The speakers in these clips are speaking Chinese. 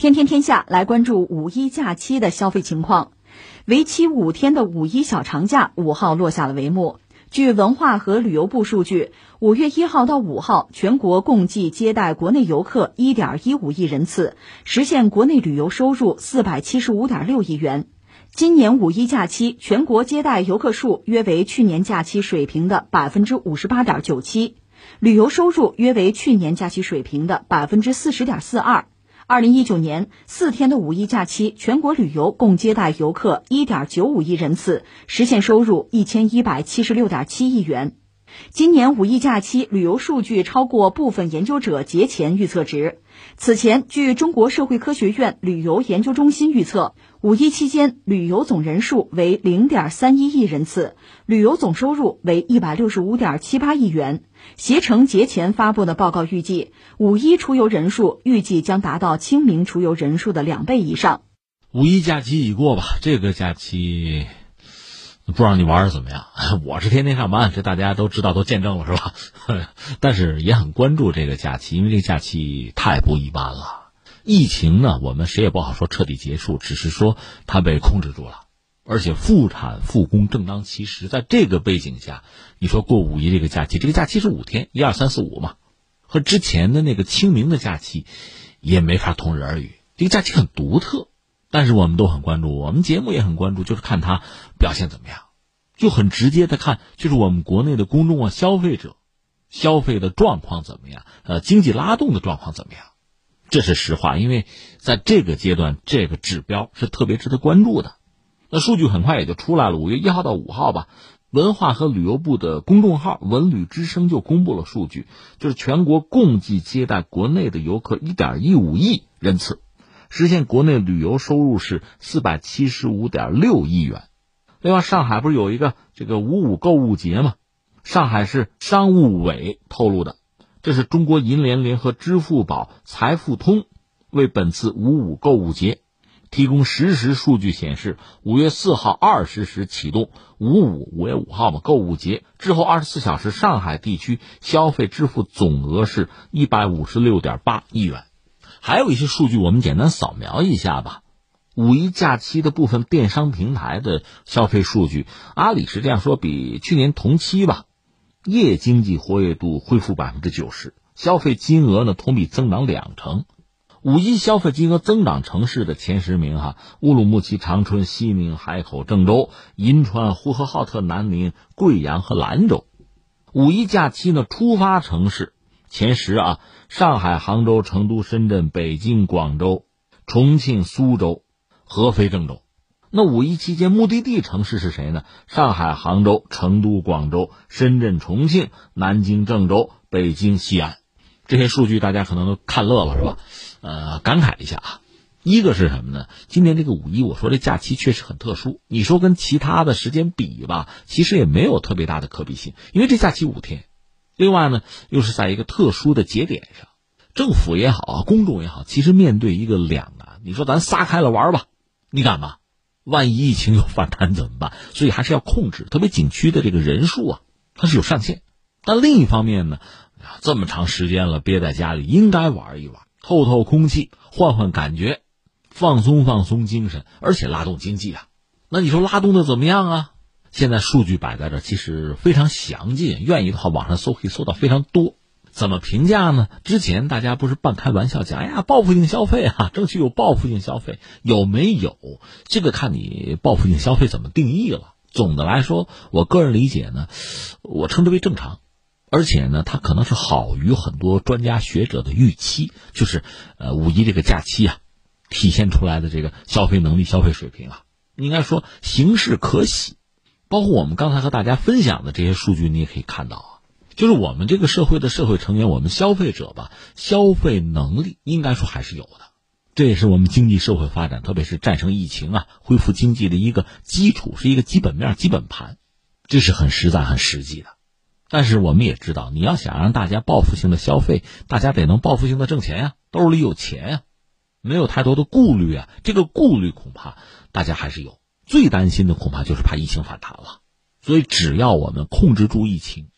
天天天下来关注五一假期的消费情况。为期五天的五一小长假五号落下了帷幕。据文化和旅游部数据，五月一号到五号，全国共计接待国内游客一点一五亿人次，实现国内旅游收入四百七十五点六亿元。今年五一假期，全国接待游客数约为去年假期水平的百分之五十八点九七，旅游收入约为去年假期水平的百分之四十点四二。二零一九年四天的五一假期，全国旅游共接待游客一点九五亿人次，实现收入一千一百七十六点七亿元。今年五一假期旅游数据超过部分研究者节前预测值。此前，据中国社会科学院旅游研究中心预测，五一期间旅游总人数为零点三一亿人次，旅游总收入为一百六十五点七八亿元。携程节前发布的报告预计，五一出游人数预计将达到清明出游人数的两倍以上。五一假期已过吧？这个假期不知道你玩的怎么样？我是天天上班，这大家都知道，都见证了是吧？但是也很关注这个假期，因为这个假期太不一般了。疫情呢，我们谁也不好说彻底结束，只是说它被控制住了。而且复产复工正当其时，在这个背景下，你说过五一这个假期，这个假期是五天，一二三四五嘛，和之前的那个清明的假期也没法同日而语。这个假期很独特，但是我们都很关注，我们节目也很关注，就是看它表现怎么样，就很直接的看，就是我们国内的公众啊、消费者消费的状况怎么样，呃，经济拉动的状况怎么样，这是实话，因为在这个阶段，这个指标是特别值得关注的。那数据很快也就出来了。五月一号到五号吧，文化和旅游部的公众号“文旅之声”就公布了数据，就是全国共计接待国内的游客一点一五亿人次，实现国内旅游收入是四百七十五点六亿元。另外，上海不是有一个这个五五购物节吗？上海市商务委透露的，这是中国银联联合支付宝、财付通为本次五五购物节。提供实时数据显示，五月四号二十时启动五五五月五号嘛购物节之后二十四小时，上海地区消费支付总额是一百五十六点八亿元。还有一些数据，我们简单扫描一下吧。五一假期的部分电商平台的消费数据，阿里是这样说：比去年同期吧，夜经济活跃度恢复百分之九十，消费金额呢同比增长两成。五一消费金额增长城市的前十名哈，乌鲁木齐、长春、西宁、海口、郑州、银川、呼和浩特、南宁、贵阳和兰州。五一假期呢，出发城市前十啊，上海、杭州、成都、深圳、北京、广州、重庆、苏州、合肥、郑州。那五一期间目的地城市是谁呢？上海、杭州、成都、广州、深圳、重庆、南京、郑州、北京、西安。这些数据大家可能都看乐了，是吧？呃，感慨一下啊。一个是什么呢？今年这个五一，我说这假期确实很特殊。你说跟其他的时间比吧，其实也没有特别大的可比性，因为这假期五天。另外呢，又是在一个特殊的节点上，政府也好啊，公众也好，其实面对一个两难。你说咱撒开了玩吧，你敢吗？万一疫情有反弹怎么办？所以还是要控制，特别景区的这个人数啊，它是有上限。但另一方面呢？这么长时间了，憋在家里，应该玩一玩，透透空气，换换感觉，放松放松精神，而且拉动经济啊。那你说拉动的怎么样啊？现在数据摆在这，其实非常详尽，愿意的话网上搜可以搜到非常多。怎么评价呢？之前大家不是半开玩笑讲，哎呀，报复性消费啊，争取有报复性消费，有没有？这个看你报复性消费怎么定义了。总的来说，我个人理解呢，我称之为正常。而且呢，它可能是好于很多专家学者的预期，就是，呃，五一这个假期啊，体现出来的这个消费能力、消费水平啊，应该说形势可喜。包括我们刚才和大家分享的这些数据，你也可以看到，就是我们这个社会的社会成员，我们消费者吧，消费能力应该说还是有的。这也是我们经济社会发展，特别是战胜疫情啊，恢复经济的一个基础，是一个基本面、基本盘，这是很实在、很实际的。但是我们也知道，你要想让大家报复性的消费，大家得能报复性的挣钱呀，兜里有钱呀，没有太多的顾虑啊。这个顾虑恐怕大家还是有，最担心的恐怕就是怕疫情反弹了。所以只要我们控制住疫情，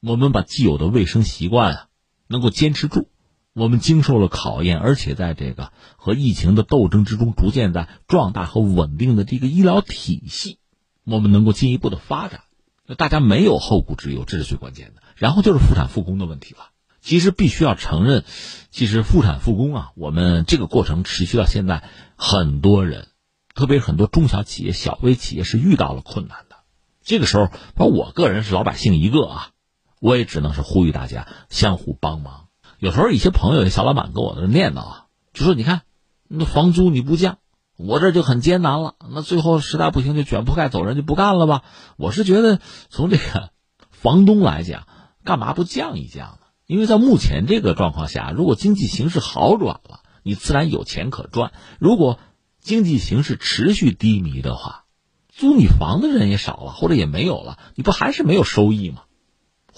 我们把既有的卫生习惯啊能够坚持住，我们经受了考验，而且在这个和疫情的斗争之中，逐渐在壮大和稳定的这个医疗体系，我们能够进一步的发展。那大家没有后顾之忧，这是最关键的。然后就是复产复工的问题了。其实必须要承认，其实复产复工啊，我们这个过程持续到现在，很多人，特别是很多中小企业、小微企业是遇到了困难的。这个时候，包括我个人是老百姓一个啊，我也只能是呼吁大家相互帮忙。有时候一些朋友、小老板跟我那念叨啊，就说：“你看，那房租你不降，我这就很艰难了。那最后实在不行就卷铺盖走人，就不干了吧？”我是觉得，从这个房东来讲，干嘛不降一降呢？因为在目前这个状况下，如果经济形势好转了，你自然有钱可赚；如果经济形势持续低迷的话，租你房的人也少了，或者也没有了，你不还是没有收益吗？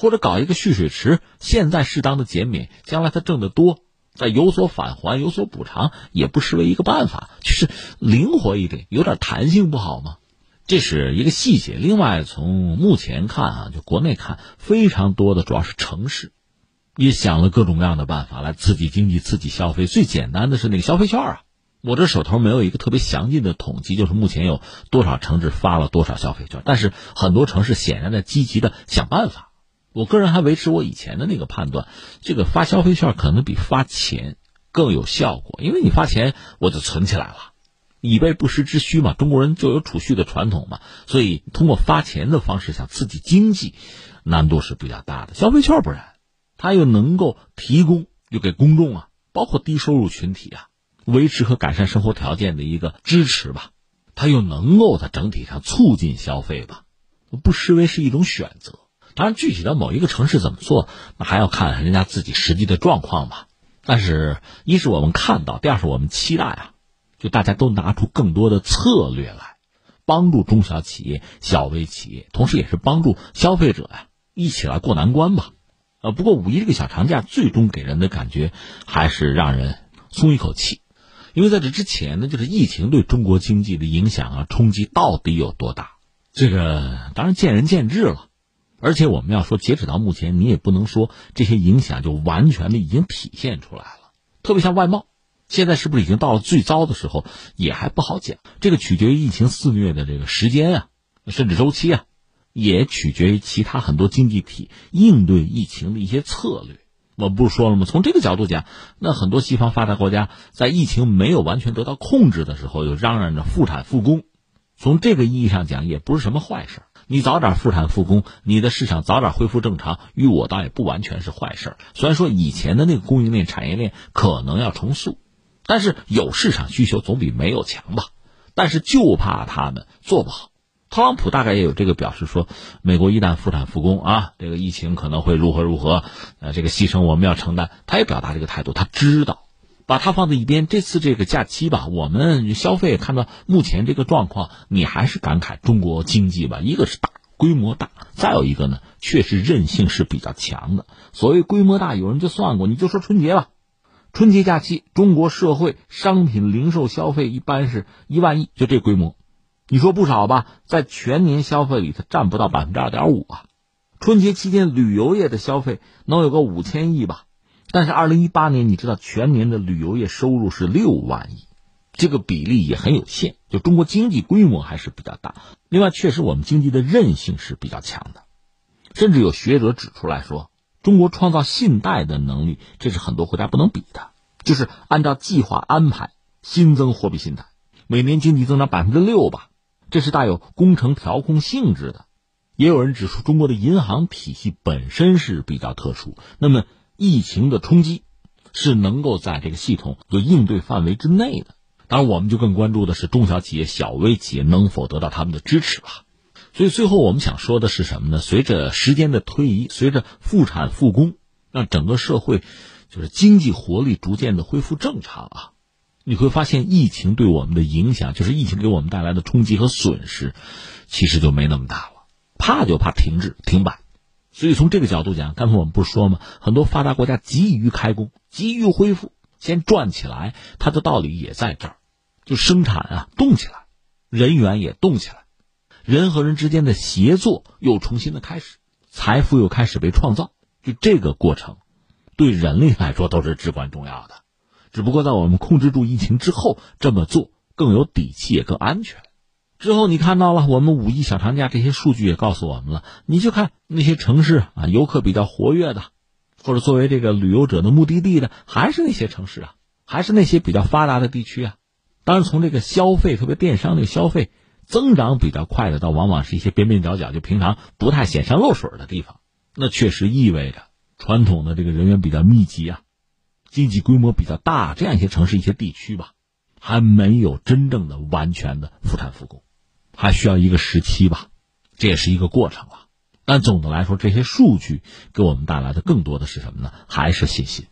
或者搞一个蓄水池，现在适当的减免，将来他挣得多，再有所返还、有所补偿，也不失为一个办法。就是灵活一点，有点弹性不好吗？这是一个细节。另外，从目前看啊，就国内看，非常多的主要是城市，也想了各种各样的办法来刺激经济、刺激消费。最简单的是那个消费券啊，我这手头没有一个特别详尽的统计，就是目前有多少城市发了多少消费券，但是很多城市显然在积极的想办法。我个人还维持我以前的那个判断，这个发消费券可能比发钱更有效果，因为你发钱我就存起来了，以备不时之需嘛。中国人就有储蓄的传统嘛，所以通过发钱的方式想刺激经济，难度是比较大的。消费券不然，它又能够提供又给公众啊，包括低收入群体啊，维持和改善生活条件的一个支持吧，它又能够在整体上促进消费吧，不失为是一种选择。当然，具体到某一个城市怎么做，那还要看人家自己实际的状况吧。但是，一是我们看到，第二是我们期待啊，就大家都拿出更多的策略来，帮助中小企业、小微企业，同时也是帮助消费者呀，一起来过难关吧。呃，不过五一这个小长假，最终给人的感觉还是让人松一口气，因为在这之前呢，就是疫情对中国经济的影响啊、冲击到底有多大，这个当然见仁见智了。而且我们要说，截止到目前，你也不能说这些影响就完全的已经体现出来了。特别像外贸，现在是不是已经到了最糟的时候，也还不好讲。这个取决于疫情肆虐的这个时间啊，甚至周期啊，也取决于其他很多经济体应对疫情的一些策略。我不是说了吗？从这个角度讲，那很多西方发达国家在疫情没有完全得到控制的时候，又嚷嚷着复产复工，从这个意义上讲，也不是什么坏事。你早点复产复工，你的市场早点恢复正常，与我倒也不完全是坏事虽然说以前的那个供应链、产业链可能要重塑，但是有市场需求总比没有强吧。但是就怕他们做不好。特朗普大概也有这个表示，说美国一旦复产复工啊，这个疫情可能会如何如何，呃，这个牺牲我们要承担。他也表达这个态度，他知道。把它放在一边。这次这个假期吧，我们消费看到目前这个状况，你还是感慨中国经济吧。一个是大规模大，再有一个呢，确实韧性是比较强的。所谓规模大，有人就算过，你就说春节吧，春节假期中国社会商品零售消费一般是一万亿，就这规模，你说不少吧？在全年消费里，它占不到百分之二点五啊。春节期间旅游业的消费能有个五千亿吧？但是，二零一八年你知道全年的旅游业收入是六万亿，这个比例也很有限。就中国经济规模还是比较大。另外，确实我们经济的韧性是比较强的，甚至有学者指出来说，中国创造信贷的能力，这是很多国家不能比的。就是按照计划安排新增货币信贷，每年经济增长百分之六吧，这是带有工程调控性质的。也有人指出，中国的银行体系本身是比较特殊。那么。疫情的冲击是能够在这个系统的应对范围之内的，当然，我们就更关注的是中小企业、小微企业能否得到他们的支持了。所以，最后我们想说的是什么呢？随着时间的推移，随着复产复工，让整个社会就是经济活力逐渐的恢复正常啊，你会发现疫情对我们的影响，就是疫情给我们带来的冲击和损失，其实就没那么大了。怕就怕停滞、停摆。所以从这个角度讲，刚才我们不是说吗？很多发达国家急于开工，急于恢复，先转起来，它的道理也在这儿，就生产啊动起来，人员也动起来，人和人之间的协作又重新的开始，财富又开始被创造，就这个过程，对人类来说都是至关重要的。只不过在我们控制住疫情之后，这么做更有底气，也更安全。之后你看到了，我们五一小长假这些数据也告诉我们了。你就看那些城市啊，游客比较活跃的，或者作为这个旅游者的目的地的，还是那些城市啊，还是那些比较发达的地区啊。当然，从这个消费，特别电商这个消费增长比较快的，倒往往是一些边边角角，就平常不太显山露水的地方。那确实意味着传统的这个人员比较密集啊，经济规模比较大这样一些城市、一些地区吧，还没有真正的完全的复产复工。还需要一个时期吧，这也是一个过程了。但总的来说，这些数据给我们带来的更多的是什么呢？还是信心。